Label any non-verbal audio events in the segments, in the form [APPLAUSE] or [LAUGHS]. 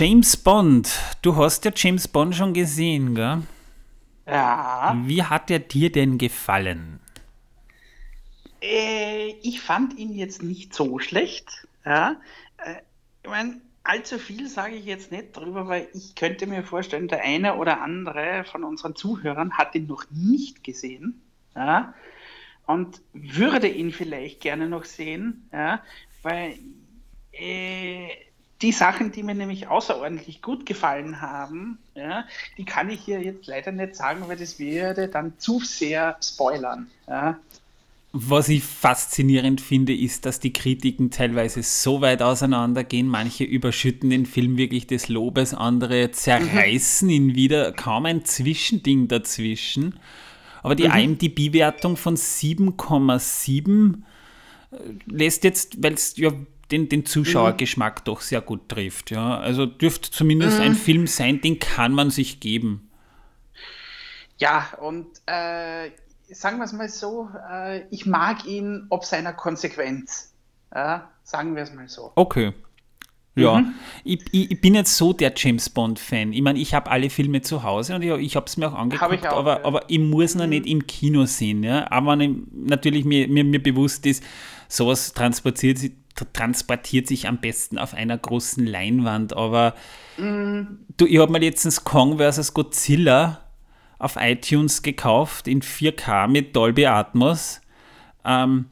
James Bond. Du hast ja James Bond schon gesehen, gell? Ja. Wie hat er dir denn gefallen? Äh, ich fand ihn jetzt nicht so schlecht. Ja. Äh, ich meine, allzu viel sage ich jetzt nicht drüber, weil ich könnte mir vorstellen, der eine oder andere von unseren Zuhörern hat ihn noch nicht gesehen. Ja. Und würde ihn vielleicht gerne noch sehen, ja, weil äh, die Sachen, die mir nämlich außerordentlich gut gefallen haben, ja, die kann ich hier jetzt leider nicht sagen, weil das würde dann zu sehr spoilern. Ja. Was ich faszinierend finde, ist, dass die Kritiken teilweise so weit auseinandergehen. Manche überschütten den Film wirklich des Lobes, andere zerreißen mhm. ihn wieder. Kaum ein Zwischending dazwischen. Aber die mhm. IMDb-Wertung von 7,7 äh, lässt jetzt, weil es ja den, den Zuschauergeschmack mhm. doch sehr gut trifft. Ja? Also dürfte zumindest mhm. ein Film sein, den kann man sich geben. Ja, und äh, sagen wir es mal so, äh, ich mag ihn ob seiner Konsequenz. Ja, sagen wir es mal so. Okay. Ja, mhm. ich, ich, ich, bin jetzt so der James Bond-Fan. Ich meine, ich habe alle Filme zu Hause und ich, ich habe es mir auch angeguckt, auch, aber, ja. aber ich muss noch mhm. nicht im Kino sehen. Ja? Aber natürlich mir, mir, mir bewusst ist, sowas transportiert, transportiert sich am besten auf einer großen Leinwand. Aber mhm. du, ich habe mir letztens Kong vs. Godzilla auf iTunes gekauft in 4K mit Dolby Atmos. Ähm,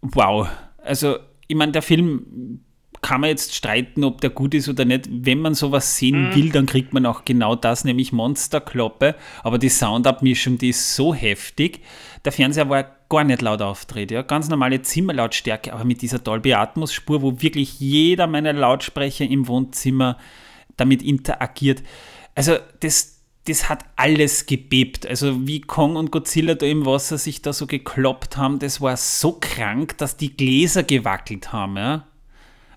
wow. Also, ich meine, der Film kann man jetzt streiten, ob der gut ist oder nicht. Wenn man sowas sehen mhm. will, dann kriegt man auch genau das, nämlich Monsterkloppe. Aber die Soundabmischung, die ist so heftig. Der Fernseher war gar nicht laut auftritt. Ja? Ganz normale Zimmerlautstärke, aber mit dieser Dolby Atmos Spur, wo wirklich jeder meiner Lautsprecher im Wohnzimmer damit interagiert. Also das, das hat alles gebebt. Also wie Kong und Godzilla da im Wasser sich da so gekloppt haben, das war so krank, dass die Gläser gewackelt haben. Ja?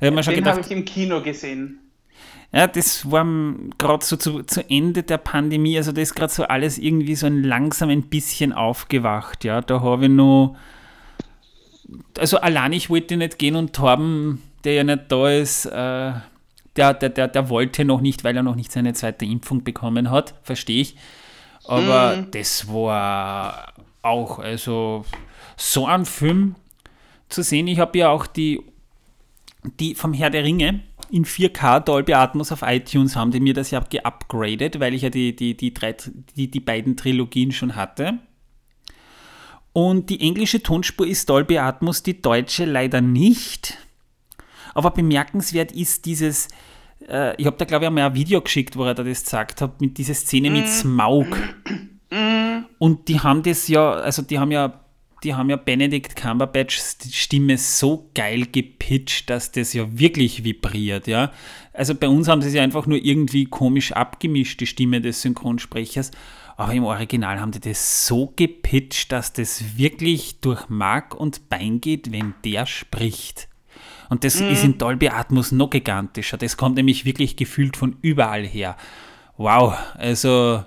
Den habe ich im Kino gesehen. Ja, das war gerade so zu, zu Ende der Pandemie, also das ist gerade so alles irgendwie so ein langsam ein bisschen aufgewacht. Ja, da habe ich noch, also allein ich wollte nicht gehen und Torben, der ja nicht da ist, äh, der, der, der, der wollte noch nicht, weil er noch nicht seine zweite Impfung bekommen hat, verstehe ich. Aber mm. das war auch, also so ein Film zu sehen. Ich habe ja auch die, die vom Herr der Ringe in 4K Dolby Atmos auf iTunes haben die mir das ja geupgradet, weil ich ja die, die, die, drei, die, die beiden Trilogien schon hatte. Und die englische Tonspur ist Dolby Atmos, die deutsche leider nicht. Aber bemerkenswert ist dieses, äh, ich habe da glaube ich einmal ein Video geschickt, wo er da das gesagt hat, mit dieser Szene mit mhm. Smaug. Mhm. Und die haben das ja, also die haben ja, die haben ja Benedict Cumberbatchs Stimme so geil gepitcht, dass das ja wirklich vibriert, ja. Also bei uns haben sie ja einfach nur irgendwie komisch abgemischt, die Stimme des Synchronsprechers. Aber im Original haben die das so gepitcht, dass das wirklich durch Mark und Bein geht, wenn der spricht. Und das mhm. ist in Dolby Atmos noch gigantischer. Das kommt nämlich wirklich gefühlt von überall her. Wow, also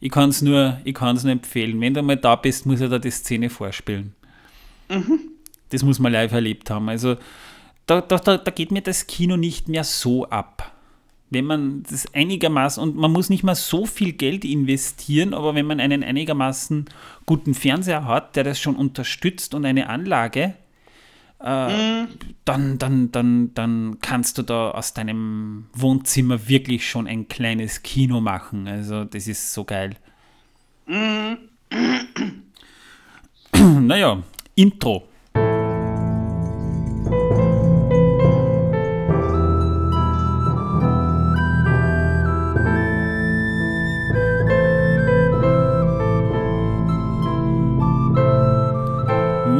ich kann es nur, ich nur empfehlen. Wenn du mal da bist, muss er da die Szene vorspielen. Mhm. Das muss man live erlebt haben. Also da, da, da, da geht mir das Kino nicht mehr so ab. Wenn man das einigermaßen, und man muss nicht mal so viel Geld investieren, aber wenn man einen einigermaßen guten Fernseher hat, der das schon unterstützt und eine Anlage, äh, mhm. dann, dann, dann, dann kannst du da aus deinem Wohnzimmer wirklich schon ein kleines Kino machen. Also das ist so geil. Mhm. [CLEARS THROAT] naja, Intro.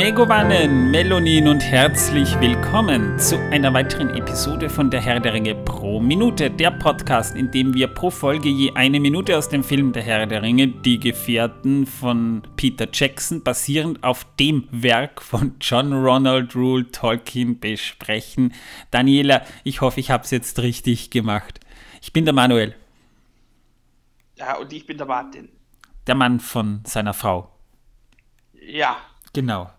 Megovanen, Melonin und herzlich willkommen zu einer weiteren Episode von Der Herr der Ringe pro Minute, der Podcast, in dem wir pro Folge je eine Minute aus dem Film Der Herr der Ringe, Die Gefährten von Peter Jackson, basierend auf dem Werk von John Ronald Rule Tolkien besprechen. Daniela, ich hoffe, ich habe es jetzt richtig gemacht. Ich bin der Manuel. Ja, und ich bin der Martin. Der Mann von seiner Frau. Ja. Genau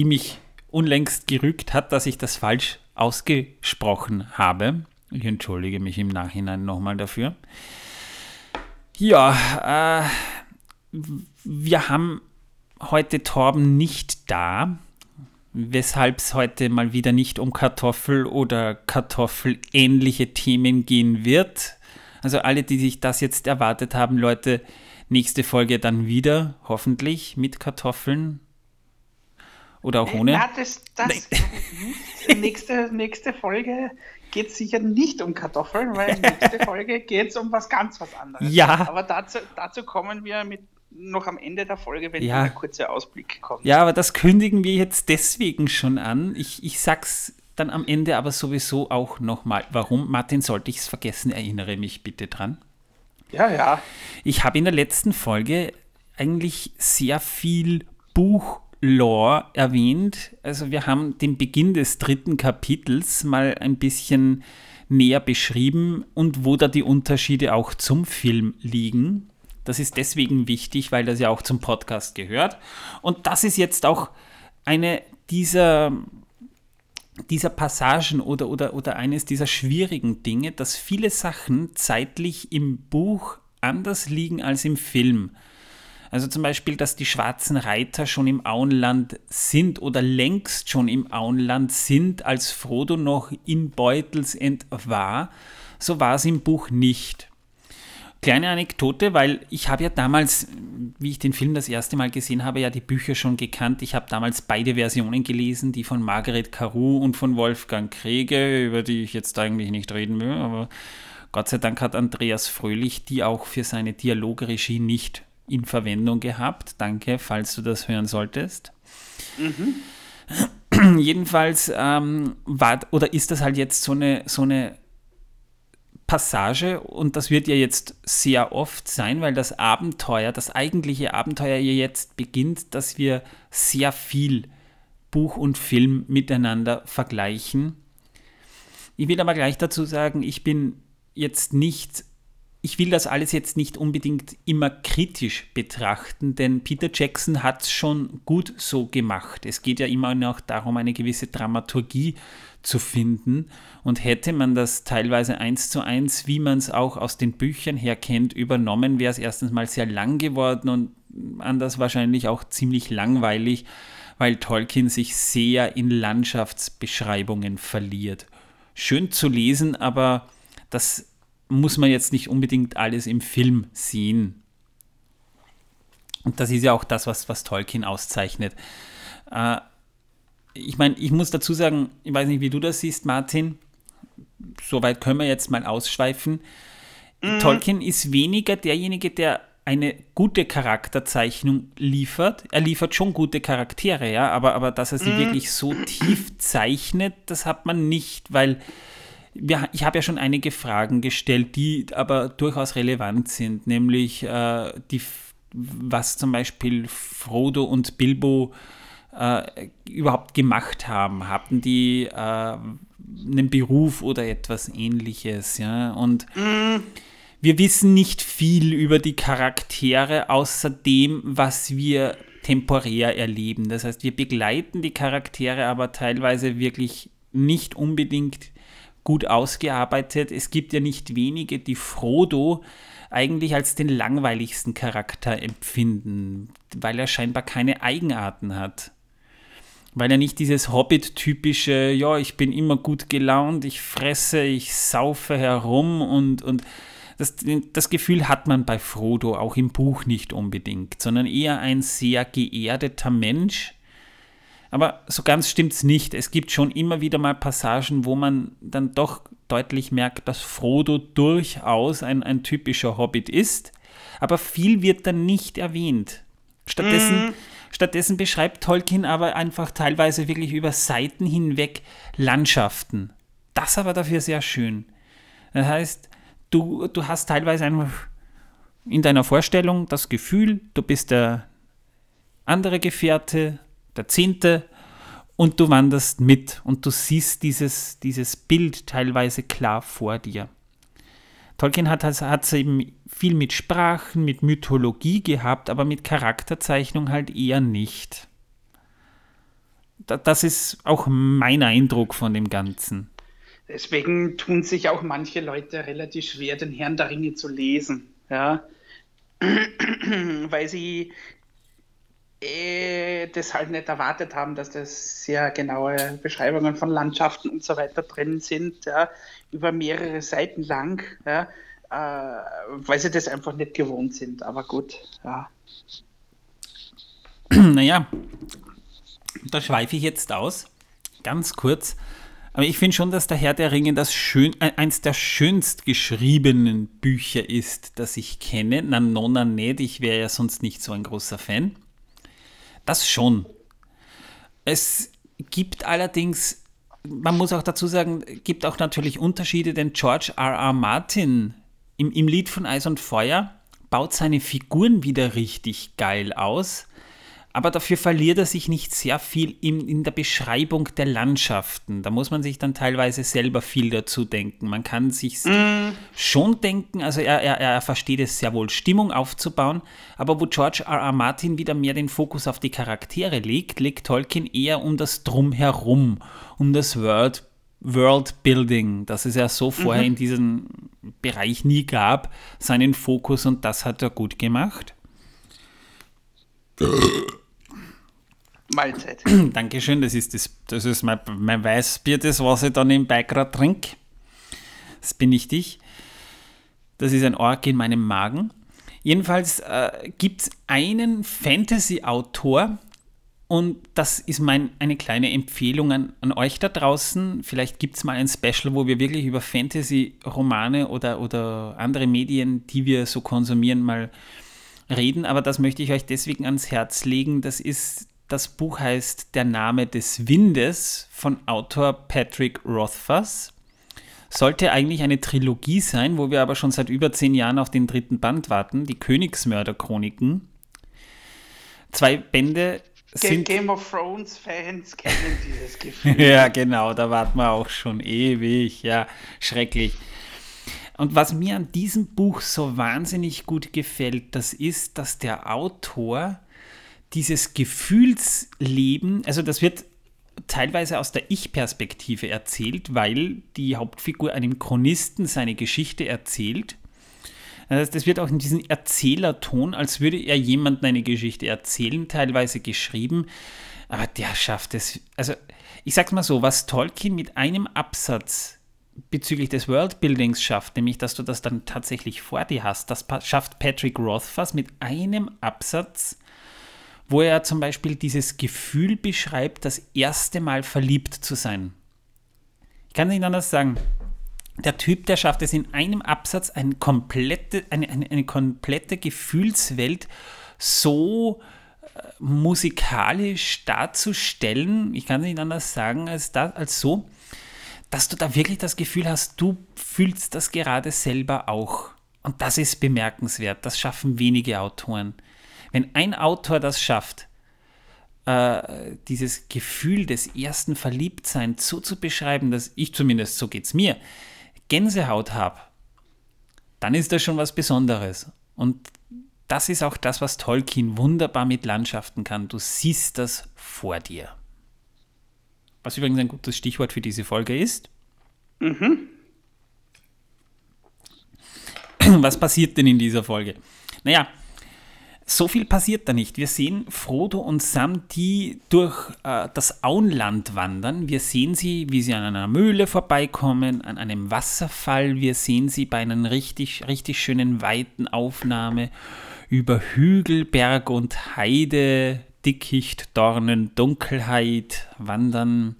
die mich unlängst gerügt hat, dass ich das falsch ausgesprochen habe. Ich entschuldige mich im Nachhinein nochmal dafür. Ja, äh, wir haben heute Torben nicht da, weshalb es heute mal wieder nicht um Kartoffel oder Kartoffelähnliche Themen gehen wird. Also alle, die sich das jetzt erwartet haben, Leute, nächste Folge dann wieder, hoffentlich mit Kartoffeln oder auch ohne. Ja, das, das [LAUGHS] nächste, nächste Folge geht es sicher nicht um Kartoffeln, weil [LAUGHS] nächste Folge geht es um was ganz was anderes. Ja. Aber dazu, dazu kommen wir mit noch am Ende der Folge, wenn Ja. ein kurzer Ausblick kommt. Ja, aber das kündigen wir jetzt deswegen schon an. Ich, ich sag's dann am Ende aber sowieso auch nochmal. Warum? Martin, sollte ich es vergessen, erinnere mich bitte dran. ja. ja. Ich habe in der letzten Folge eigentlich sehr viel Buchlore erwähnt. Also wir haben den Beginn des dritten Kapitels mal ein bisschen näher beschrieben und wo da die Unterschiede auch zum Film liegen. Das ist deswegen wichtig, weil das ja auch zum Podcast gehört. Und das ist jetzt auch eine dieser dieser Passagen oder, oder, oder eines dieser schwierigen Dinge, dass viele Sachen zeitlich im Buch anders liegen als im Film. Also zum Beispiel, dass die schwarzen Reiter schon im Auenland sind oder längst schon im Auenland sind, als Frodo noch in Beutelsend war. So war es im Buch nicht. Kleine Anekdote, weil ich habe ja damals, wie ich den Film das erste Mal gesehen habe, ja die Bücher schon gekannt. Ich habe damals beide Versionen gelesen, die von Margaret Carew und von Wolfgang Krege, über die ich jetzt eigentlich nicht reden will, aber Gott sei Dank hat Andreas Fröhlich die auch für seine Dialogregie nicht in Verwendung gehabt. Danke, falls du das hören solltest. Jedenfalls ähm, war oder ist das halt jetzt so eine, so eine Passage und das wird ja jetzt sehr oft sein, weil das Abenteuer, das eigentliche Abenteuer ja jetzt beginnt, dass wir sehr viel Buch und Film miteinander vergleichen. Ich will aber gleich dazu sagen, ich bin jetzt nicht, ich will das alles jetzt nicht unbedingt immer kritisch betrachten, denn Peter Jackson hat es schon gut so gemacht. Es geht ja immer noch darum, eine gewisse Dramaturgie zu finden. Und hätte man das teilweise eins zu eins, wie man es auch aus den Büchern her kennt, übernommen, wäre es erstens mal sehr lang geworden und anders wahrscheinlich auch ziemlich langweilig, weil Tolkien sich sehr in Landschaftsbeschreibungen verliert. Schön zu lesen, aber das muss man jetzt nicht unbedingt alles im Film sehen. Und das ist ja auch das, was, was Tolkien auszeichnet. Äh, ich meine, ich muss dazu sagen, ich weiß nicht, wie du das siehst, Martin. Soweit können wir jetzt mal ausschweifen. Tolkien ist weniger derjenige, der eine gute Charakterzeichnung liefert. Er liefert schon gute Charaktere, ja, aber, aber dass er sie wirklich so tief zeichnet, das hat man nicht, weil wir, ich habe ja schon einige Fragen gestellt, die aber durchaus relevant sind, nämlich äh, die, was zum Beispiel Frodo und Bilbo äh, überhaupt gemacht haben. Hatten die äh, einen Beruf oder etwas ähnliches, ja, und wir wissen nicht viel über die Charaktere, außer dem, was wir temporär erleben. Das heißt, wir begleiten die Charaktere aber teilweise wirklich nicht unbedingt gut ausgearbeitet. Es gibt ja nicht wenige, die Frodo eigentlich als den langweiligsten Charakter empfinden, weil er scheinbar keine Eigenarten hat. Weil er nicht dieses Hobbit-typische, ja, ich bin immer gut gelaunt, ich fresse, ich saufe herum und, und das, das Gefühl hat man bei Frodo auch im Buch nicht unbedingt, sondern eher ein sehr geerdeter Mensch. Aber so ganz stimmt es nicht. Es gibt schon immer wieder mal Passagen, wo man dann doch deutlich merkt, dass Frodo durchaus ein, ein typischer Hobbit ist. Aber viel wird dann nicht erwähnt. Stattdessen, stattdessen beschreibt Tolkien aber einfach teilweise wirklich über Seiten hinweg Landschaften. Das aber dafür sehr schön. Das heißt, du, du hast teilweise einfach in deiner Vorstellung das Gefühl, du bist der andere Gefährte, der Zehnte, und du wanderst mit und du siehst dieses, dieses Bild teilweise klar vor dir. Tolkien hat es hat eben viel mit Sprachen, mit Mythologie gehabt, aber mit Charakterzeichnung halt eher nicht. Da, das ist auch mein Eindruck von dem Ganzen. deswegen tun sich auch manche Leute relativ schwer, den Herrn der Ringe zu lesen. Ja. [CLEARS THROAT] Weil sie äh, das halt nicht erwartet haben, dass das sehr genaue Beschreibungen von Landschaften und so weiter drin sind, ja, über mehrere Seiten lang, ja, äh, weil sie das einfach nicht gewohnt sind. Aber gut, ja. [CLEARS THROAT] Naja, da schweife ich jetzt aus, ganz kurz. Aber ich finde schon, dass der Herr der Ringe das schön, äh, eins der schönst geschriebenen Bücher ist, das ich kenne. Na, nonna nicht, ich wäre ja sonst nicht so ein großer Fan. Das schon. Es gibt allerdings, man muss auch dazu sagen, gibt auch natürlich Unterschiede, denn George R. R. Martin im, im Lied von Eis und Feuer baut seine Figuren wieder richtig geil aus aber dafür verliert er sich nicht sehr viel in, in der Beschreibung der Landschaften. Da muss man sich dann teilweise selber viel dazu denken. Man kann sich mm. schon denken, also er, er, er versteht es sehr wohl, Stimmung aufzubauen, aber wo George R. R. Martin wieder mehr den Fokus auf die Charaktere legt, legt Tolkien eher um das Drumherum, um das World World Building, das es ja so vorher mhm. in diesem Bereich nie gab, seinen Fokus und das hat er gut gemacht. [LAUGHS] Mahlzeit. [CLEARS THROAT] Dankeschön, das ist, das, das ist mein, mein Weißbier, das was ich dann nebenbei gerade trinke. Das bin ich dich. Das ist ein Ork in meinem Magen. Jedenfalls äh, gibt es einen Fantasy-Autor, und das ist mein, eine kleine Empfehlung an, an euch da draußen. Vielleicht gibt es mal ein Special, wo wir wirklich über Fantasy-Romane oder, oder andere Medien, die wir so konsumieren, mal reden. Aber das möchte ich euch deswegen ans Herz legen. Das ist das Buch heißt Der Name des Windes von Autor Patrick Rothfuss. Sollte eigentlich eine Trilogie sein, wo wir aber schon seit über zehn Jahren auf den dritten Band warten, die Königsmörder-Chroniken. Zwei Bände sind. Game of Thrones Fans kennen dieses Gefühl. [LAUGHS] ja, genau, da warten wir auch schon ewig. Ja, schrecklich. Und was mir an diesem Buch so wahnsinnig gut gefällt, das ist, dass der Autor dieses Gefühlsleben, also das wird teilweise aus der Ich-Perspektive erzählt, weil die Hauptfigur einem Chronisten seine Geschichte erzählt. Das wird auch in diesem Erzählerton, als würde er jemandem eine Geschichte erzählen, teilweise geschrieben. Aber der schafft es. Also, ich sag's mal so: Was Tolkien mit einem Absatz bezüglich des Worldbuildings schafft, nämlich dass du das dann tatsächlich vor dir hast, das schafft Patrick Rothfuss mit einem Absatz wo er zum Beispiel dieses Gefühl beschreibt, das erste Mal verliebt zu sein. Ich kann nicht anders sagen. Der Typ, der schafft es in einem Absatz, eine komplette, eine, eine, eine komplette Gefühlswelt so äh, musikalisch darzustellen, ich kann nicht anders sagen als, da, als so, dass du da wirklich das Gefühl hast, du fühlst das gerade selber auch. Und das ist bemerkenswert. Das schaffen wenige Autoren. Wenn ein Autor das schafft, äh, dieses Gefühl des ersten Verliebtseins so zu beschreiben, dass ich zumindest, so geht es mir, Gänsehaut habe, dann ist das schon was Besonderes. Und das ist auch das, was Tolkien wunderbar mit Landschaften kann. Du siehst das vor dir. Was übrigens ein gutes Stichwort für diese Folge ist. Mhm. Was passiert denn in dieser Folge? Naja, so viel passiert da nicht. Wir sehen Frodo und Sam, die durch äh, das Auenland wandern. Wir sehen sie, wie sie an einer Mühle vorbeikommen, an einem Wasserfall. Wir sehen sie bei einer richtig, richtig schönen weiten Aufnahme über Hügel, Berg und Heide, Dickicht, Dornen, Dunkelheit wandern.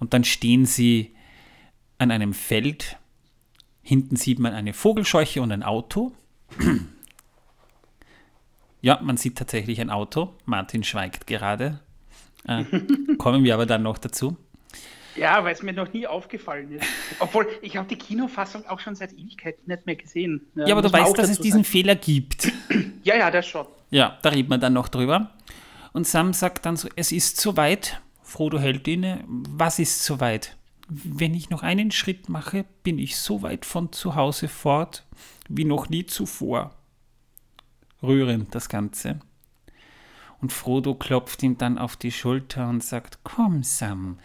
Und dann stehen sie an einem Feld. Hinten sieht man eine Vogelscheuche und ein Auto. Ja, man sieht tatsächlich ein Auto. Martin schweigt gerade. Äh, [LAUGHS] kommen wir aber dann noch dazu. Ja, weil es mir noch nie aufgefallen ist. Obwohl, ich habe die Kinofassung auch schon seit Ewigkeiten nicht mehr gesehen. Ja, ja aber du weißt, dass es diesen sagen. Fehler gibt. [CLEARS THROAT] Ja, ja, das schon. Ja, da reden wir dann noch drüber. Und Sam sagt dann so, es ist soweit. Frodo hält inne. Was ist soweit? Wenn ich noch einen Schritt mache, bin ich so weit von zu Hause fort wie noch nie zuvor rührend das Ganze. Und Frodo klopft ihm dann auf die Schulter und sagt, Komm, Sam,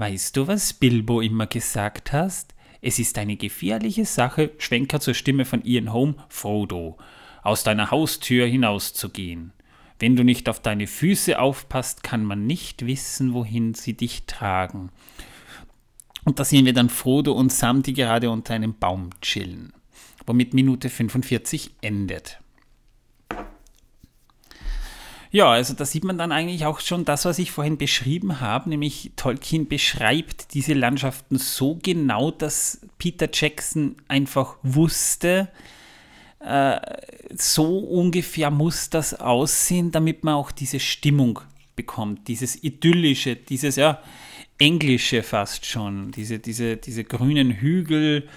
Weißt du, was Bilbo immer gesagt hast? Es ist eine gefährliche Sache, Schwenker zur Stimme von Ian Home, Frodo, aus deiner Haustür hinauszugehen. Wenn du nicht auf deine Füße aufpasst, kann man nicht wissen, wohin sie dich tragen. Und da sehen wir dann Frodo und Sam, die gerade unter einem Baum chillen, womit Minute 45 endet. Ja, also da sieht man dann eigentlich auch schon das, was ich vorhin beschrieben habe, nämlich Tolkien beschreibt diese Landschaften so genau, dass Peter Jackson einfach wusste, äh, so ungefähr muss das aussehen, damit man auch diese Stimmung bekommt, dieses idyllische, dieses ja englische fast schon, diese, diese, diese grünen Hügel,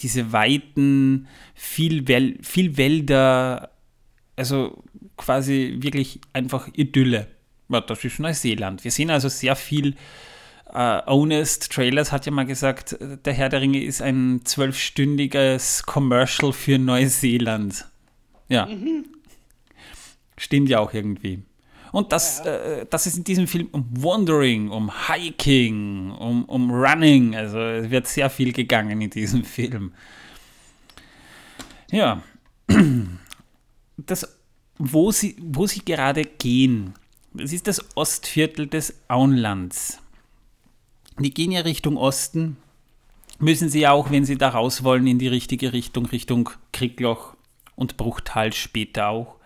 diese weiten, viel, Wel viel Wälder, also quasi wirklich einfach Idylle. Ja, das ist Neuseeland. Wir sehen also sehr viel. Uh, Honest Trailers hat ja mal gesagt, der Herr der Ringe ist ein zwölfstündiges Commercial für Neuseeland. Ja. Mhm. Stimmt ja auch irgendwie. Und das, ja. äh, das ist in diesem Film um Wandering, um Hiking, um, um Running. Also es wird sehr viel gegangen in diesem Film. Ja. [CLEARS THROAT] Das wo sie, wo sie gerade gehen. Das ist das Ostviertel des Auenlands. Die gehen ja Richtung Osten, müssen sie auch, wenn sie da raus wollen, in die richtige Richtung, Richtung Kriegloch und Bruchtal später auch.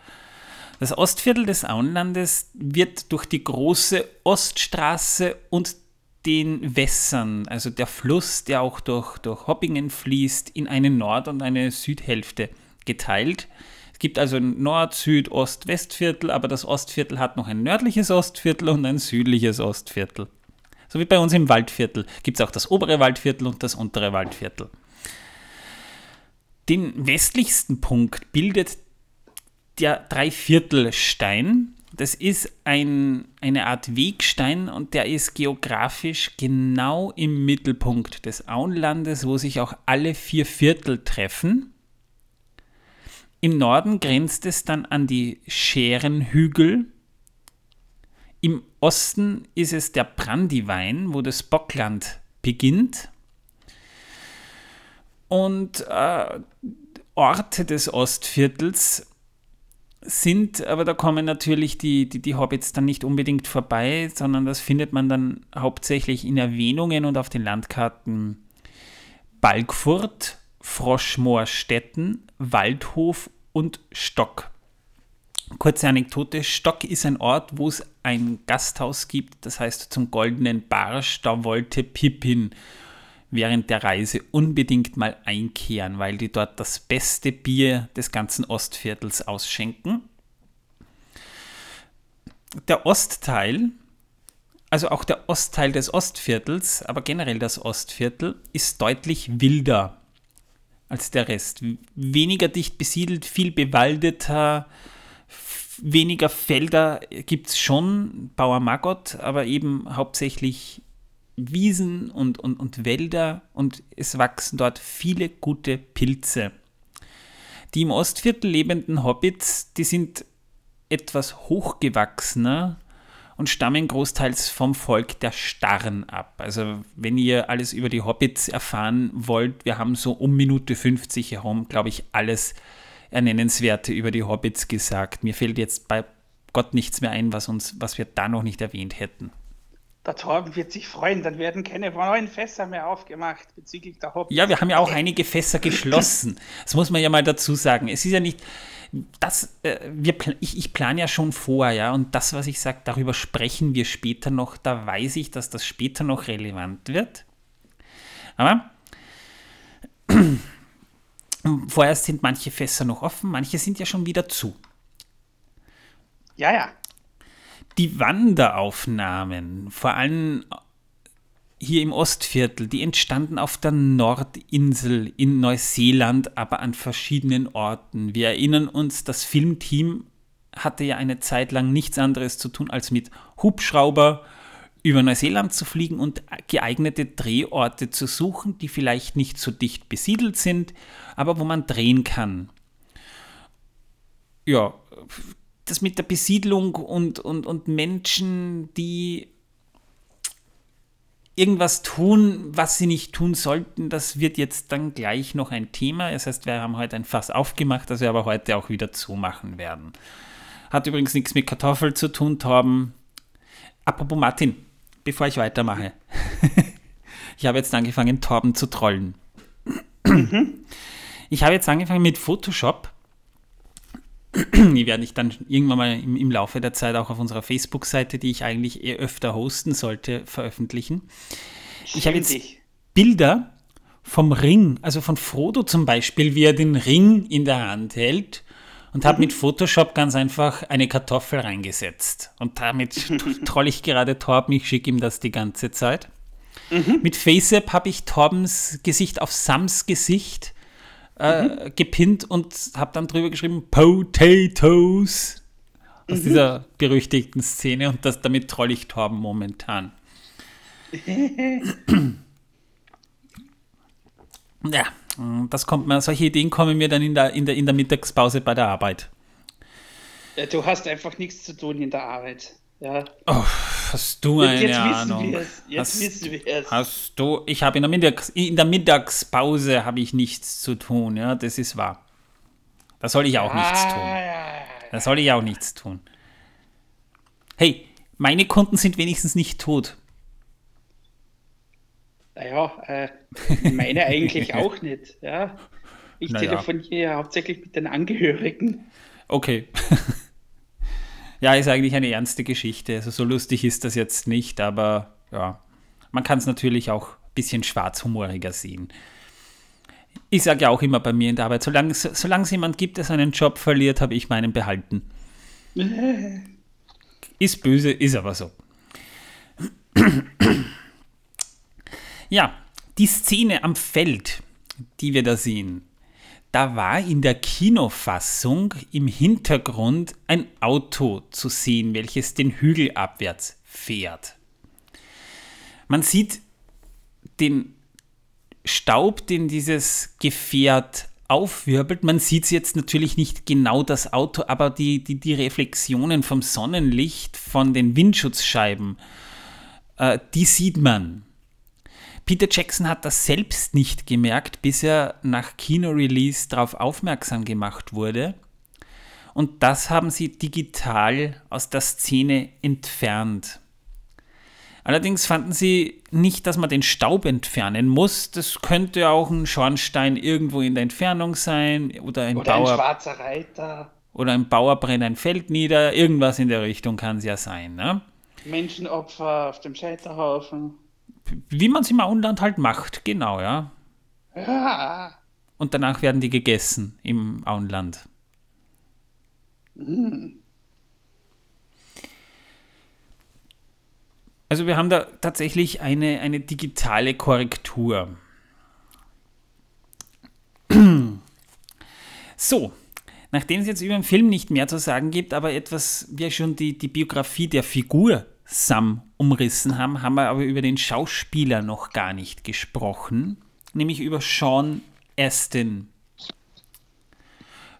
Das Ostviertel des Auenlandes wird durch die große Oststraße und den Wässern, also der Fluss, der auch durch, durch Hoppingen fließt, in eine Nord- und eine Südhälfte geteilt gibt also ein Nord-, Süd-, Ost-, Westviertel, aber das Ostviertel hat noch ein nördliches Ostviertel und ein südliches Ostviertel. So wie bei uns im Waldviertel gibt es auch das obere Waldviertel und das untere Waldviertel. Den westlichsten Punkt bildet der Dreiviertelstein. Das ist ein, eine Art Wegstein und der ist geografisch genau im Mittelpunkt des Auenlandes, wo sich auch alle vier Viertel treffen. Im Norden grenzt es dann an die Scherenhügel. Im Osten ist es der Brandywein, wo das Bockland beginnt. Und äh, Orte des Ostviertels sind, aber da kommen natürlich die, die, die Hobbits dann nicht unbedingt vorbei, sondern das findet man dann hauptsächlich in Erwähnungen und auf den Landkarten Balgfurt, Froschmoorstetten, Waldhof und Stock. Kurze Anekdote: Stock ist ein Ort, wo es ein Gasthaus gibt, das heißt zum Goldenen Barsch. Da wollte Pippin während der Reise unbedingt mal einkehren, weil die dort das beste Bier des ganzen Ostviertels ausschenken. Der Ostteil, also auch der Ostteil des Ostviertels, aber generell das Ostviertel, ist deutlich wilder als der Rest. Weniger dicht besiedelt, viel bewaldeter, weniger Felder gibt es schon, Bauer Magott, aber eben hauptsächlich Wiesen und, und, und Wälder und es wachsen dort viele gute Pilze. Die im Ostviertel lebenden Hobbits, die sind etwas hochgewachsener und stammen großteils vom Volk der Starren ab. Also wenn ihr alles über die Hobbits erfahren wollt, wir haben so um Minute 50 herum, glaube ich, alles Ernennenswerte über die Hobbits gesagt. Mir fällt jetzt bei Gott nichts mehr ein, was, uns, was wir da noch nicht erwähnt hätten. Der Torben wird sich freuen, dann werden keine neuen Fässer mehr aufgemacht bezüglich der Hobbits. Ja, wir haben ja auch einige Fässer geschlossen. [LAUGHS] Das muss man ja mal dazu sagen. Es ist ja nicht, das, äh, wir, ich, ich plane ja schon vor, ja, und das, was ich sage, darüber sprechen wir später noch, da weiß ich, dass das später noch relevant wird. Aber vorerst sind manche Fässer noch offen, manche sind ja schon wieder zu. Ja, ja. Die Wanderaufnahmen, vor allem hier im Ostviertel, die entstanden auf der Nordinsel in Neuseeland, aber an verschiedenen Orten. Wir erinnern uns, das Filmteam hatte ja eine Zeit lang nichts anderes zu tun, als mit Hubschrauber über Neuseeland zu fliegen und geeignete Drehorte zu suchen, die vielleicht nicht so dicht besiedelt sind, aber wo man drehen kann. Ja, das mit der Besiedlung und, und, und Menschen, die irgendwas tun, was sie nicht tun sollten, das wird jetzt dann gleich noch ein Thema. Das heißt, wir haben heute ein Fass aufgemacht, das wir aber heute auch wieder zumachen werden. Hat übrigens nichts mit Kartoffel zu tun, Torben. Apropos Martin, bevor ich weitermache. [LAUGHS] ich habe jetzt angefangen, Torben zu trollen. Ich habe jetzt angefangen mit Photoshop. [CLEARS THROAT] Die werde ich dann irgendwann mal im, im Laufe der Zeit auch auf unserer Facebook-Seite, die ich eigentlich eher öfter hosten sollte, veröffentlichen. Ich habe jetzt Bilder vom Ring, also von Frodo zum Beispiel, wie er den Ring in der Hand hält und habe mhm. mit Photoshop ganz einfach eine Kartoffel reingesetzt. Und damit [LAUGHS] troll ich gerade Torben, ich schicke ihm das die ganze Zeit. Mhm. Mit FaceApp habe ich Torbens Gesicht auf Sams Gesicht äh, mhm. gepinnt und habe dann drüber geschrieben Potatoes aus mhm. dieser berüchtigten Szene und das, damit troll ich Torben momentan. [LAUGHS] ja, das kommt mir, solche Ideen kommen mir dann in der, in der, in der Mittagspause bei der Arbeit. Ja, du hast einfach nichts zu tun in der Arbeit. Ja. Oh, hast du eine jetzt Ahnung? Jetzt hast, wissen wir es. Hast du? Ich habe in der Mittags in der Mittagspause habe ich nichts zu tun. Ja, das ist wahr. Da soll ich auch ah, nichts tun. Ja, da soll ich auch nichts tun. Hey, meine Kunden sind wenigstens nicht tot. Naja, äh, meine eigentlich [LAUGHS] auch nicht. Ja. Ich naja. telefoniere ja hauptsächlich mit den Angehörigen. Okay. [LAUGHS] ja, ist eigentlich eine ernste Geschichte. Also so lustig ist das jetzt nicht, aber ja, man kann es natürlich auch ein bisschen schwarzhumoriger sehen. Ich sage ja auch immer bei mir in der Arbeit, solange, solange es jemand gibt, der seinen Job verliert, habe ich meinen behalten. [LAUGHS] ist böse, ist aber so. ja, die Szene am Feld, die wir da sehen, da war in der Kinofassung im Hintergrund ein Auto zu sehen, welches den Hügel abwärts fährt. Man sieht den Staub, den dieses Gefährt aufwirbelt. Man sieht jetzt natürlich nicht genau das Auto, aber die, die, die Reflexionen vom Sonnenlicht, von den Windschutzscheiben, äh, die sieht man. Peter Jackson hat das selbst nicht gemerkt, bis er nach Kino-Release darauf aufmerksam gemacht wurde. Und das haben sie digital aus der Szene entfernt. Allerdings fanden sie nicht, dass man den Staub entfernen muss. Das könnte auch ein Schornstein irgendwo in der Entfernung sein oder ein, oder Bauer, ein schwarzer Reiter. Oder ein Bauer brennt ein Feld nieder. Irgendwas in der Richtung kann es ja sein. Ne? Menschenopfer auf dem Scheiterhaufen wie man es im Auenland halt macht, genau, ja. Und danach werden die gegessen im Auenland. Also wir haben da tatsächlich eine, eine digitale Korrektur. [CLEARS THROAT] So, nachdem es jetzt über den Film nicht mehr zu sagen gibt, aber etwas, wir schon die, die Biografie der Figur Sam umrissen haben, haben wir aber über den Schauspieler noch gar nicht gesprochen, nämlich über Sean Astin.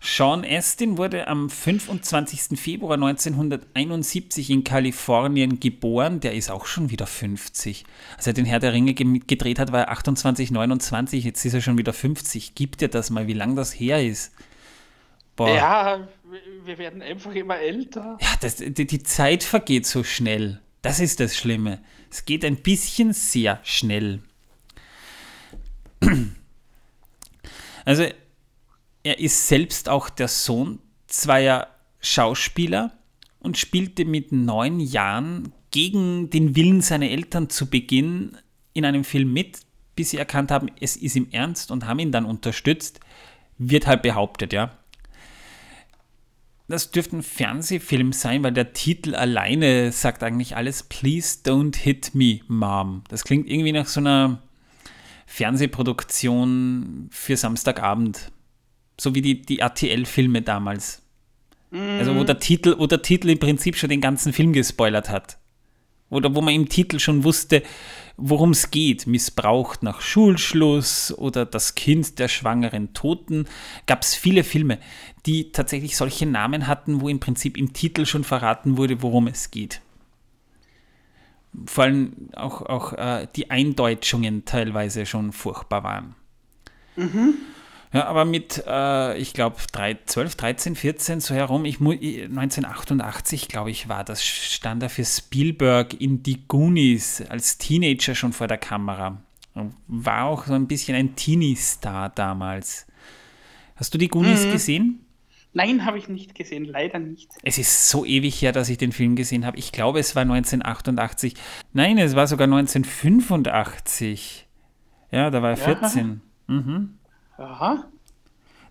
Sean Astin wurde am 25. Februar 1971 in Kalifornien geboren. Der ist auch schon wieder 50. Als er den Herr der Ringe gedreht hat, war er 28, 29. Jetzt ist er schon wieder 50. Gibt dir das mal, wie lang das her ist? Boah. Ja, wir werden einfach immer älter. Ja, das, die, die Zeit vergeht so schnell. Das ist das Schlimme. Es geht ein bisschen sehr schnell. [CLEARS THROAT] Also, er ist selbst auch der Sohn zweier Schauspieler und spielte mit neun Jahren gegen den Willen seiner Eltern zu Beginn in einem Film mit, bis sie erkannt haben, es ist ihm ernst und haben ihn dann unterstützt. Wird halt behauptet, ja das dürfte ein Fernsehfilm sein, weil der Titel alleine sagt eigentlich alles Please don't hit me, Mom. Das klingt irgendwie nach so einer Fernsehproduktion für Samstagabend. So wie die, die RTL-Filme damals. Mhm. Also wo der, Titel, wo der Titel im Prinzip schon den ganzen Film gespoilert hat. Oder wo man im Titel schon wusste, worum es geht. Missbraucht nach Schulschluss oder das Kind der schwangeren Toten. Gab es viele Filme, die tatsächlich solche Namen hatten, wo im Prinzip im Titel schon verraten wurde, worum es geht. vor allem auch, auch äh, die Eindeutschungen teilweise schon furchtbar waren. Mhm. Ja, aber mit, äh, ich glaube, 12, 13, 14 so herum, ich, 1988, glaube ich, war das, stand er für Spielberg in Die Goonies als Teenager schon vor der Kamera. War auch so ein bisschen ein Teenie-Star damals. Hast du die Goonies mhm. gesehen? Nein, habe ich nicht gesehen, leider nicht. Es ist so ewig her, dass ich den Film gesehen habe. Ich glaube, es war 1988. Nein, es war sogar 1985. Ja, da war er 14. Ja. Mhm. Aha.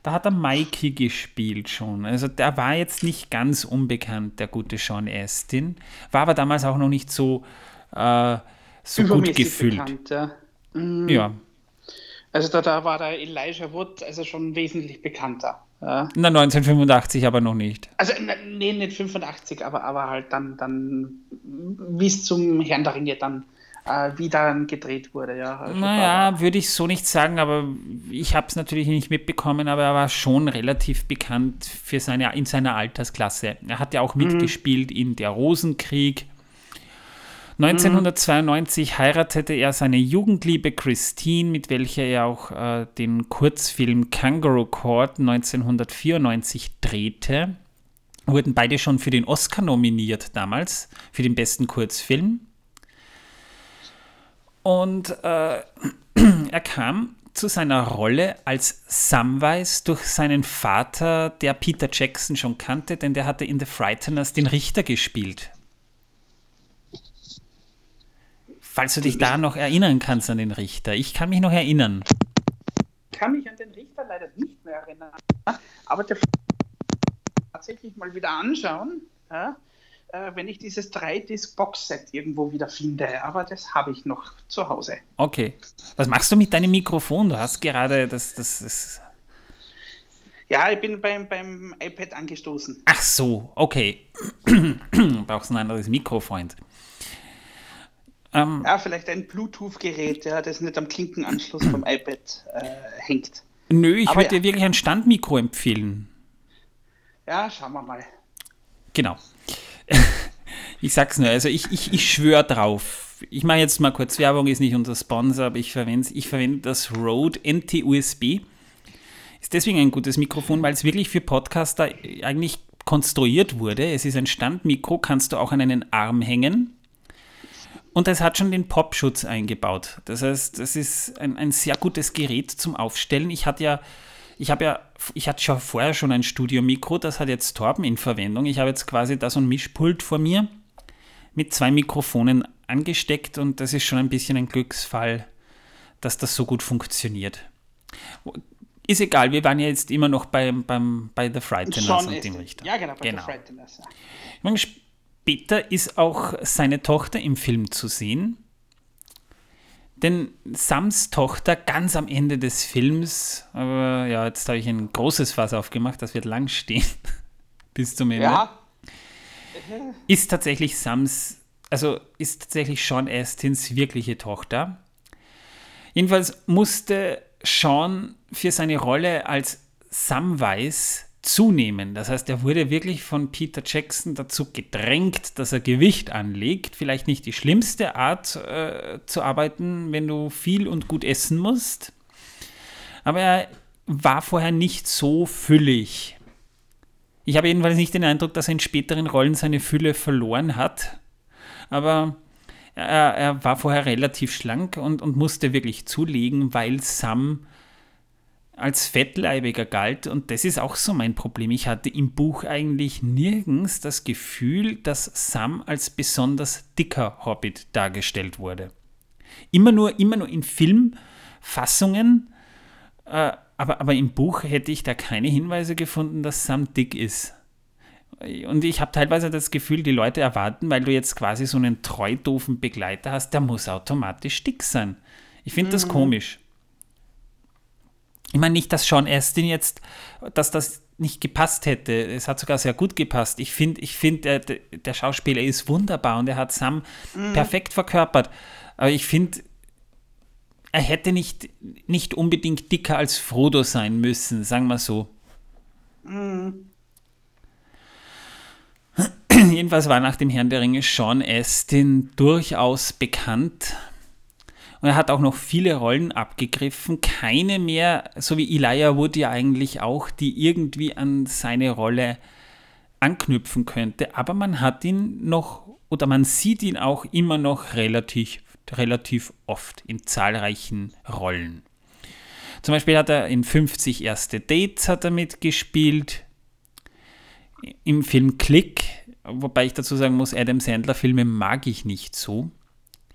Da hat er Mikey gespielt schon. Also der war jetzt nicht ganz unbekannt, der gute Sean Astin. War aber damals auch noch nicht so, äh, so gut gefüllt. Bekannt, ja. Mhm. ja. Also da, da war der Elijah Wood also schon wesentlich bekannter. Ja. Na, 1985 aber noch nicht. Also, nee, nicht 85, aber, aber halt dann, dann wie es zum Herrn der Ringe dann äh, wie dann gedreht wurde, ja. Also naja, würde ich so nicht sagen, aber ich habe es natürlich nicht mitbekommen, aber er war schon relativ bekannt für seine, in seiner Altersklasse. Er hat ja auch mhm. mitgespielt mhm. in Der Rosenkrieg 1992 heiratete er seine Jugendliebe Christine, mit welcher er auch äh, den Kurzfilm Kangaroo Court 1994 drehte. Wurden beide schon für den Oscar nominiert damals, für den besten Kurzfilm. Und äh, [CLEARS THROAT] er kam zu seiner Rolle als Samwise durch seinen Vater, der Peter Jackson schon kannte, denn der hatte in The Frighteners den Richter gespielt. Falls du dich da noch erinnern kannst an den Richter. Ich kann mich noch erinnern. Ich kann mich an den Richter leider nicht mehr erinnern. Aber der tatsächlich mal wieder anschauen, ja, äh, wenn ich dieses 3-Disc-Box-Set irgendwo wieder finde. Aber das habe ich noch zu Hause. Okay. Was machst du mit deinem Mikrofon? Du hast gerade das. das, das ja, ich bin beim, beim iPad angestoßen. Ach so, okay. [CLEARS THROAT] Brauchst ein anderes Mikrofon. Ähm, ja, vielleicht ein Bluetooth-Gerät, ja, das nicht am Klinkenanschluss vom [CLEARS THROAT] iPad äh, hängt. Nö, ich würde ja. dir wirklich ein Standmikro empfehlen. Ja, schauen wir mal. Genau. [LAUGHS] ich sag's nur, also ich, ich, ich schwöre drauf. Ich mache jetzt mal kurz Werbung, ist nicht unser Sponsor, aber ich verwende ich verwende das Rode NT-USB. Ist deswegen ein gutes Mikrofon, weil es wirklich für Podcaster eigentlich konstruiert wurde. Es ist ein Standmikro, kannst du auch an einen Arm hängen und es hat schon den Popschutz eingebaut. Das heißt, das ist ein, ein sehr gutes Gerät zum Aufstellen. Ich hatte ja, ich habe ja, ich hatte schon vorher schon ein Studio-Mikro, das hat jetzt Torben in Verwendung. Ich habe jetzt quasi da so ein Mischpult vor mir mit zwei Mikrofonen angesteckt und das ist schon ein bisschen ein Glücksfall, dass das so gut funktioniert. Ist egal, wir waren ja jetzt immer noch bei, beim, bei The Frighteners und dem Richter. Ja, genau, bei genau. The Frighteners. Ja. Später ist auch seine Tochter im Film zu sehen. Denn Sams Tochter ganz am Ende des Films, aber ja, jetzt habe ich ein großes Fass aufgemacht, das wird lang stehen [LAUGHS] bis zum Ende. Ja. Ist tatsächlich Sams, also ist tatsächlich Sean Astins wirkliche Tochter. Jedenfalls musste Sean für seine Rolle als Samwise zunehmen. Das heißt, er wurde wirklich von Peter Jackson dazu gedrängt, dass er Gewicht anlegt. Vielleicht nicht die schlimmste Art äh, zu arbeiten, wenn du viel und gut essen musst. Aber er war vorher nicht so füllig. Ich habe jedenfalls nicht den Eindruck, dass er in späteren Rollen seine Fülle verloren hat. Aber er, er war vorher relativ schlank und, und musste wirklich zulegen, weil Sam als Fettleibiger galt. Und das ist auch so mein Problem. Ich hatte im Buch eigentlich nirgends das Gefühl, dass Sam als besonders dicker Hobbit dargestellt wurde. Immer nur, immer nur in Filmfassungen, äh, aber, aber im Buch hätte ich da keine Hinweise gefunden, dass Sam dick ist. Und ich habe teilweise das Gefühl, die Leute erwarten, weil du jetzt quasi so einen treu doofen Begleiter hast, der muss automatisch dick sein. Ich finde mhm. das komisch. Ich meine nicht, dass Sean Astin jetzt, dass das nicht gepasst hätte. Es hat sogar sehr gut gepasst. Ich finde, ich find, der, der Schauspieler ist wunderbar und er hat Sam mhm. perfekt verkörpert. Aber ich finde, er hätte nicht, nicht unbedingt dicker als Frodo sein müssen, sagen wir so. Mhm. jedenfalls war nach dem Herrn der Ringe Sean Astin durchaus bekannt. Und er hat auch noch viele Rollen abgegriffen, keine mehr, so wie Elijah Wood ja eigentlich auch, die irgendwie an seine Rolle anknüpfen könnte. Aber man hat ihn noch oder man sieht ihn auch immer noch relativ, relativ oft in zahlreichen Rollen. Zum Beispiel hat er in 50 erste Dates hat er mitgespielt. Im Film Click, wobei ich dazu sagen muss, Adam Sandler Filme mag ich nicht so.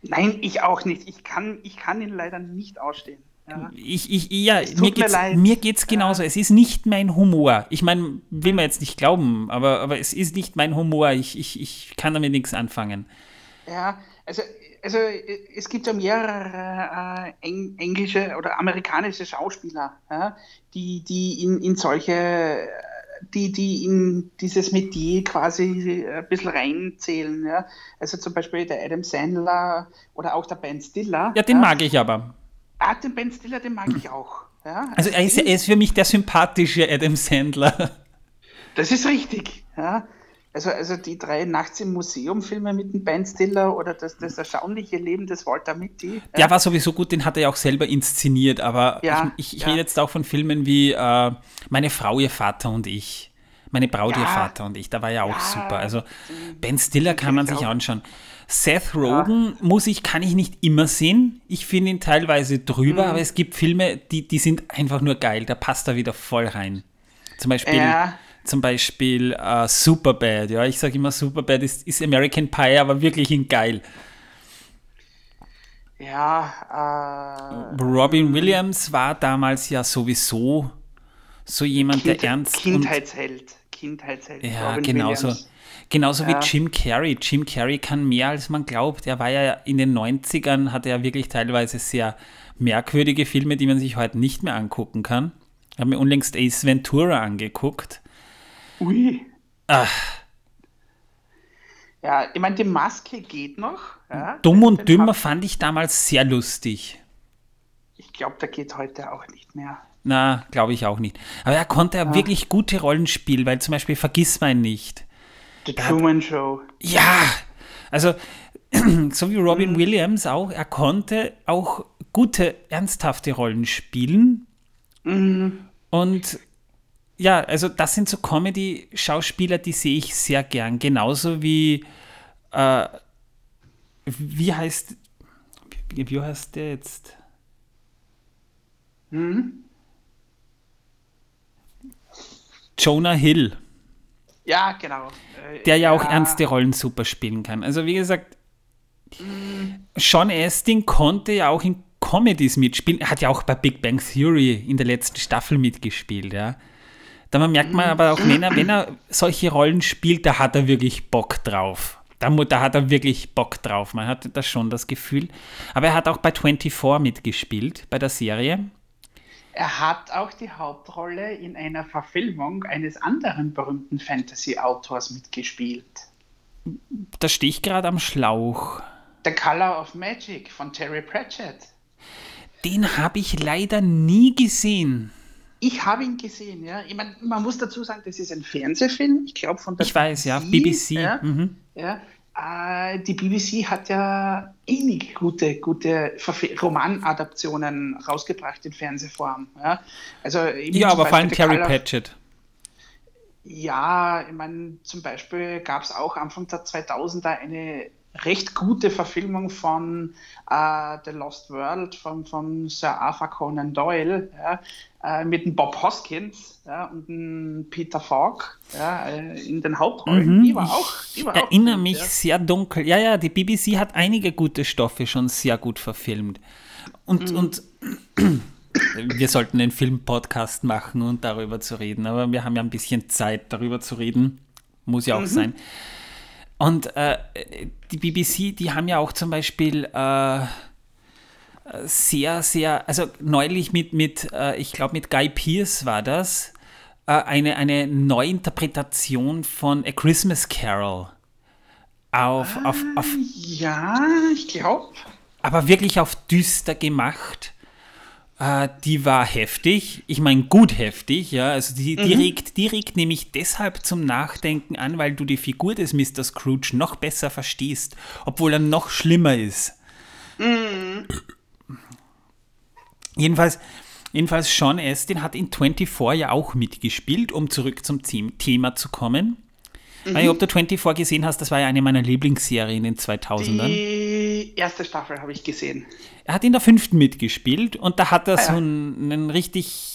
Nein, ich auch nicht. Ich kann, ich kann ihn leider nicht ausstehen. Ja. Ich, ich, ja, mir geht's, mir, mir geht's genauso. Ja. Es ist nicht mein Humor. Ich meine, will man jetzt nicht glauben, aber, aber es ist nicht mein Humor. Ich, ich, ich kann damit nichts anfangen. Ja, also, also es gibt ja mehrere äh, englische oder amerikanische Schauspieler, ja, die, die in, in solche, die, die in dieses Metier quasi ein bisschen reinzählen. Ja. Also zum Beispiel der Adam Sandler oder auch der Ben Stiller. Ja, den mag ich aber. Ah, den Ben Stiller, den mag ich auch. Ja, also er ist, er ist für mich der sympathische Adam Sandler. Das ist richtig. Ja. Also, also die drei Nachts im Museum Filme mit dem Ben Stiller oder das, das erstaunliche Leben des Walter Mitty. Ja. Der war sowieso gut, den hat er ja auch selber inszeniert, aber ja, ich, ich ja. rede jetzt auch von Filmen wie äh, Meine Frau, ihr Vater und ich. Meine Braut, ihr Vater und ich, da war ja auch super. Also Ben Stiller kann man sich anschauen. Seth Rogen muss ich, kann ich nicht immer sehen. Ich finde ihn teilweise drüber, mhm. aber es gibt Filme, die, die sind einfach nur geil. Da passt er wieder voll rein. Zum Beispiel, ja. Zum Beispiel uh, Superbad. Ja, ich sage immer, Superbad ist, ist American Pie, aber wirklich in geil. Ja. Äh, Robin Williams war damals ja sowieso so jemand, kind, der ernst. Kindheitsheld. Kindheitsheld. Ja, Robin genauso. Williams Genauso ja. wie Jim Carrey. Jim Carrey kann mehr, als man glaubt. Er war ja in den 90ern, hatte er wirklich teilweise sehr merkwürdige Filme, die man sich heute nicht mehr angucken kann. Ich habe mir unlängst Ace Ventura angeguckt. Ui. Ach. Ja, ich meine, die Maske geht noch. Ja. Dumm und Dümmer fand ich damals sehr lustig. Ich glaube, der geht heute auch nicht mehr. Na, glaube ich auch nicht. Aber er konnte ja. wirklich gute Rollen spielen, weil zum Beispiel Vergiss mein nicht. The Truman hat, Show. Ja, also [CLEARS THROAT] so wie Robin mhm. Williams auch, er konnte auch gute, ernsthafte Rollen spielen. Mhm. Und ja, also das sind so Comedy-Schauspieler, die sehe ich sehr gern. Genauso wie, äh, wie heißt, wie, wie heißt der jetzt? Mhm. Jonah Hill. Ja, genau. Äh, der ja, ja auch ernste Rollen super spielen kann. Also wie gesagt, mm. Sean Astin konnte ja auch in Comedies mitspielen. Er hat ja auch bei Big Bang Theory in der letzten Staffel mitgespielt, ja. Da merkt man aber auch, wenn er, wenn er solche Rollen spielt, da hat er wirklich Bock drauf. Da, da hat er wirklich Bock drauf. Man hatte das schon das Gefühl. Aber er hat auch bei 24 mitgespielt, bei der Serie. Er hat auch die Hauptrolle in einer Verfilmung eines anderen berühmten Fantasy-Autors mitgespielt. Da stehe ich gerade am Schlauch. The Color of Magic von Terry Pratchett. Den habe ich leider nie gesehen. Ich habe ihn gesehen, ja. Ich mein, man muss dazu sagen, das ist ein Fernsehfilm, ich glaube von der Ich weiß, ja, BBC. Ja, mhm. ja. Äh, die BBC hat ja ähnlich gute, gute Romanadaptionen rausgebracht in Fernsehform. Ja, also ja aber vor allem Terry Pratchett. Ja, ich meine, zum Beispiel gab es auch Anfang der 2000er eine recht gute Verfilmung von uh, The Lost World von, von Sir Arthur Conan Doyle ja, uh, mit dem Bob Hoskins ja, und dem Peter Falk ja, äh, in den Hauptrollen. Mhm, die war auch, die war erinnere gut, mich sehr dunkel. Ja, ja, die BBC hat einige gute Stoffe schon sehr gut verfilmt. Und, mhm. und [CLEARS THROAT] wir sollten einen Filmpodcast machen und darüber zu reden, aber wir haben ja ein bisschen Zeit, darüber zu reden. Muss ja auch mhm. sein. Und äh, die BBC, die haben ja auch zum Beispiel äh, sehr, sehr, also neulich mit, mit äh, ich glaube mit Guy Pearce war das, äh, eine, eine Neuinterpretation von A Christmas Carol. Auf, auf, auf, ja, ich glaube. Aber wirklich auf düster gemacht. Äh, die war heftig. Ich meine, gut heftig, ja. Also die, die, mhm. regt, die regt nämlich deshalb zum Nachdenken an, weil du die Figur des Mr. Scrooge noch besser verstehst, obwohl er noch schlimmer ist. Mhm. Jedenfalls, jedenfalls Sean Astin hat in 24 ja auch mitgespielt, um zurück zum Thema zu kommen. Mhm. Ich ob du 24 gesehen hast, das war ja eine meiner Lieblingsserien in den 2000ern. Die erste Staffel habe ich gesehen. Er hat in der fünften mitgespielt und da hat er ah, so einen, einen richtig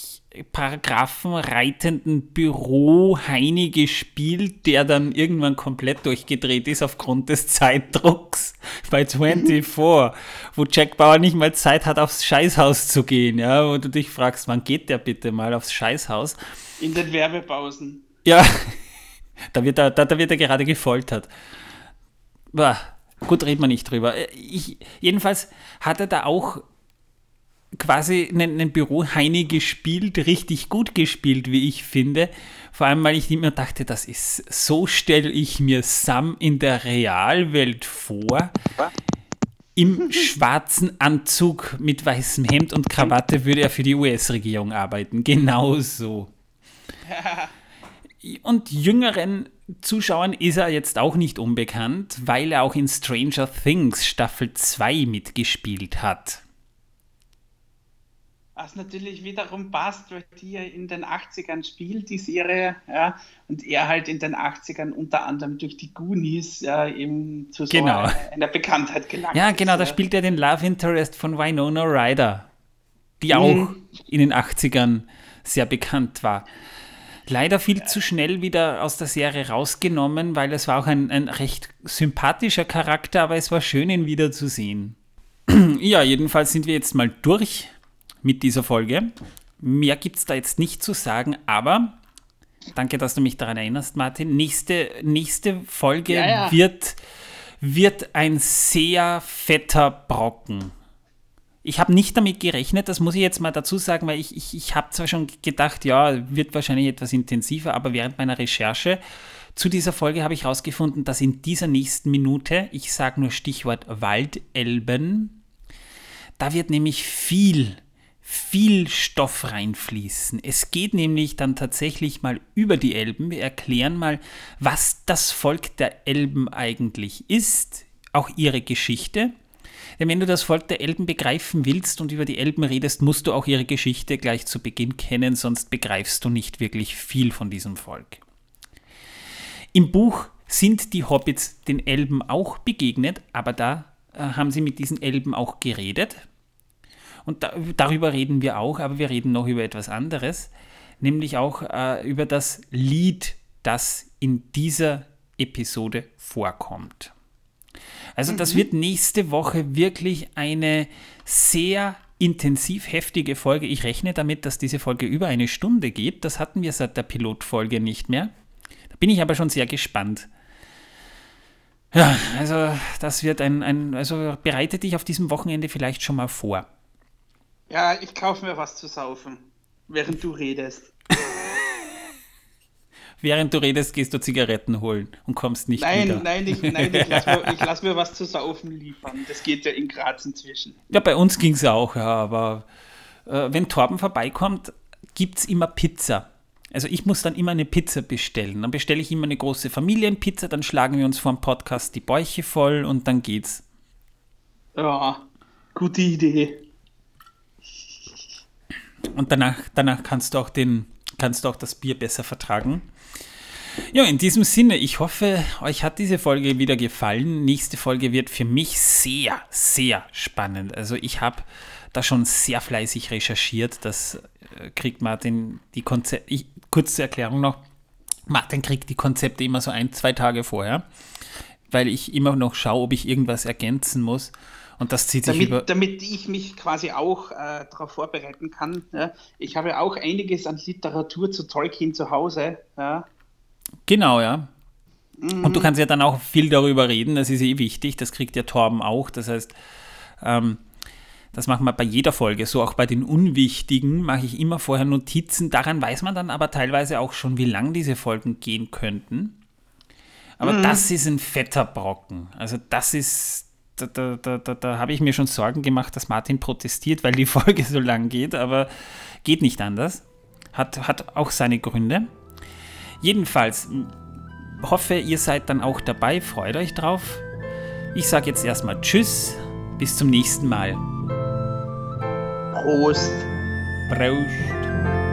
paragraphenreitenden Büro-Heini gespielt, der dann irgendwann komplett durchgedreht ist aufgrund des Zeitdrucks [LAUGHS] bei 24, wo Jack Bauer nicht mal Zeit hat, aufs Scheißhaus zu gehen, ja, wo du dich fragst, wann geht der bitte mal aufs Scheißhaus? In den Werbepausen. Ja, [LAUGHS] da wird er, da, da wird er gerade gefoltert. Bah, gut, reden wir nicht drüber. Ich, jedenfalls hat er da auch quasi einen, einen Büro Heini gespielt, richtig gut gespielt, wie ich finde. Vor allem, weil ich immer dachte, das ist, so stelle ich mir Sam in der Realwelt vor. Im schwarzen Anzug mit weißem Hemd und Krawatte würde er für die US-Regierung arbeiten. Genau so. [LAUGHS] Und jüngeren Zuschauern ist er jetzt auch nicht unbekannt, weil er auch in Stranger Things Staffel 2 mitgespielt hat. Was natürlich wiederum passt, weil die ja in den 80ern spielt, die Serie, ja, und er halt in den 80ern unter anderem durch die Goonies ja, eben zu so genau. einer, einer, Bekanntheit gelangt Ja, genau, ist, da spielt er den Love Interest von Winona Ryder, die auch mhm. in den 80ern sehr bekannt war. Leider viel zu schnell wieder aus der Serie rausgenommen, weil es war auch ein, ein recht sympathischer Charakter, aber es war schön, ihn wiederzusehen. [CLEARS THROAT] ja, jedenfalls sind wir jetzt mal durch mit dieser Folge. Mehr gibt es da jetzt nicht zu sagen, aber danke, dass du mich daran erinnerst, Martin. Nächste, nächste Folge ja, ja. Wird, wird ein sehr fetter Brocken. Ich habe nicht damit gerechnet, das muss ich jetzt mal dazu sagen, weil ich, ich, ich habe zwar schon gedacht, ja, wird wahrscheinlich etwas intensiver, aber während meiner Recherche zu dieser Folge habe ich herausgefunden, dass in dieser nächsten Minute, ich sage nur Stichwort Waldelben, da wird nämlich viel viel Stoff reinfließen. Es geht nämlich dann tatsächlich mal über die Elben. Wir erklären mal, was das Volk der Elben eigentlich ist, auch ihre Geschichte. Denn wenn du das Volk der Elben begreifen willst und über die Elben redest, musst du auch ihre Geschichte gleich zu Beginn kennen, sonst begreifst du nicht wirklich viel von diesem Volk. Im Buch sind die Hobbits den Elben auch begegnet, aber da äh, haben sie mit diesen Elben auch geredet. Und da, darüber reden wir auch, aber wir reden noch über etwas anderes, nämlich auch äh, über das Lied, das in dieser Episode vorkommt. Also das mhm. wird nächste Woche wirklich eine sehr intensiv heftige Folge. Ich rechne damit, dass diese Folge über eine Stunde geht. Das hatten wir seit der Pilotfolge nicht mehr. Da bin ich aber schon sehr gespannt. Ja, also das wird ein, ein also bereite dich auf diesem Wochenende vielleicht schon mal vor. Ja, ich kaufe mir was zu saufen, während du redest. Während du redest, gehst du Zigaretten holen und kommst nicht nein, wieder. Nein, ich, nein, ich lasse mir, lass mir was zu saufen liefern. Das geht ja in Graz inzwischen. Ja, bei uns ging es auch, ja, aber äh, wenn Torben vorbeikommt, gibt es immer Pizza. Also ich muss dann immer eine Pizza bestellen. Dann bestelle ich immer eine große Familienpizza, dann schlagen wir uns vor dem Podcast die Bäuche voll und dann geht's. Ja, gute Idee. Und danach, danach kannst du auch den, kannst du auch das Bier besser vertragen. Ja, in diesem Sinne, ich hoffe, euch hat diese Folge wieder gefallen. Nächste Folge wird für mich sehr, sehr spannend. Also ich habe da schon sehr fleißig recherchiert. Das äh, kriegt Martin die Konzepte, kurz zur Erklärung noch, Martin kriegt die Konzepte immer so ein, zwei Tage vorher, weil ich immer noch schaue, ob ich irgendwas ergänzen muss. Und das zieht sich damit, über. Damit ich mich quasi auch äh, darauf vorbereiten kann. Ja. Ich habe auch einiges an Literatur zu Tolkien zu Hause. Ja. Genau, ja. Mhm. Und du kannst ja dann auch viel darüber reden, das ist eh wichtig, das kriegt ja Torben auch. Das heißt, ähm, das machen wir bei jeder Folge, so auch bei den Unwichtigen mache ich immer vorher Notizen. Daran weiß man dann aber teilweise auch schon, wie lang diese Folgen gehen könnten. Aber mhm. das ist ein fetter Brocken. Also das ist da, da, da, da habe ich mir schon Sorgen gemacht, dass Martin protestiert, weil die [LAUGHS] Folge so lang geht, aber geht nicht anders. Hat, hat auch seine Gründe. Jedenfalls hoffe, ihr seid dann auch dabei, freut euch drauf. Ich sage jetzt erstmal Tschüss, bis zum nächsten Mal. Prost. Prost.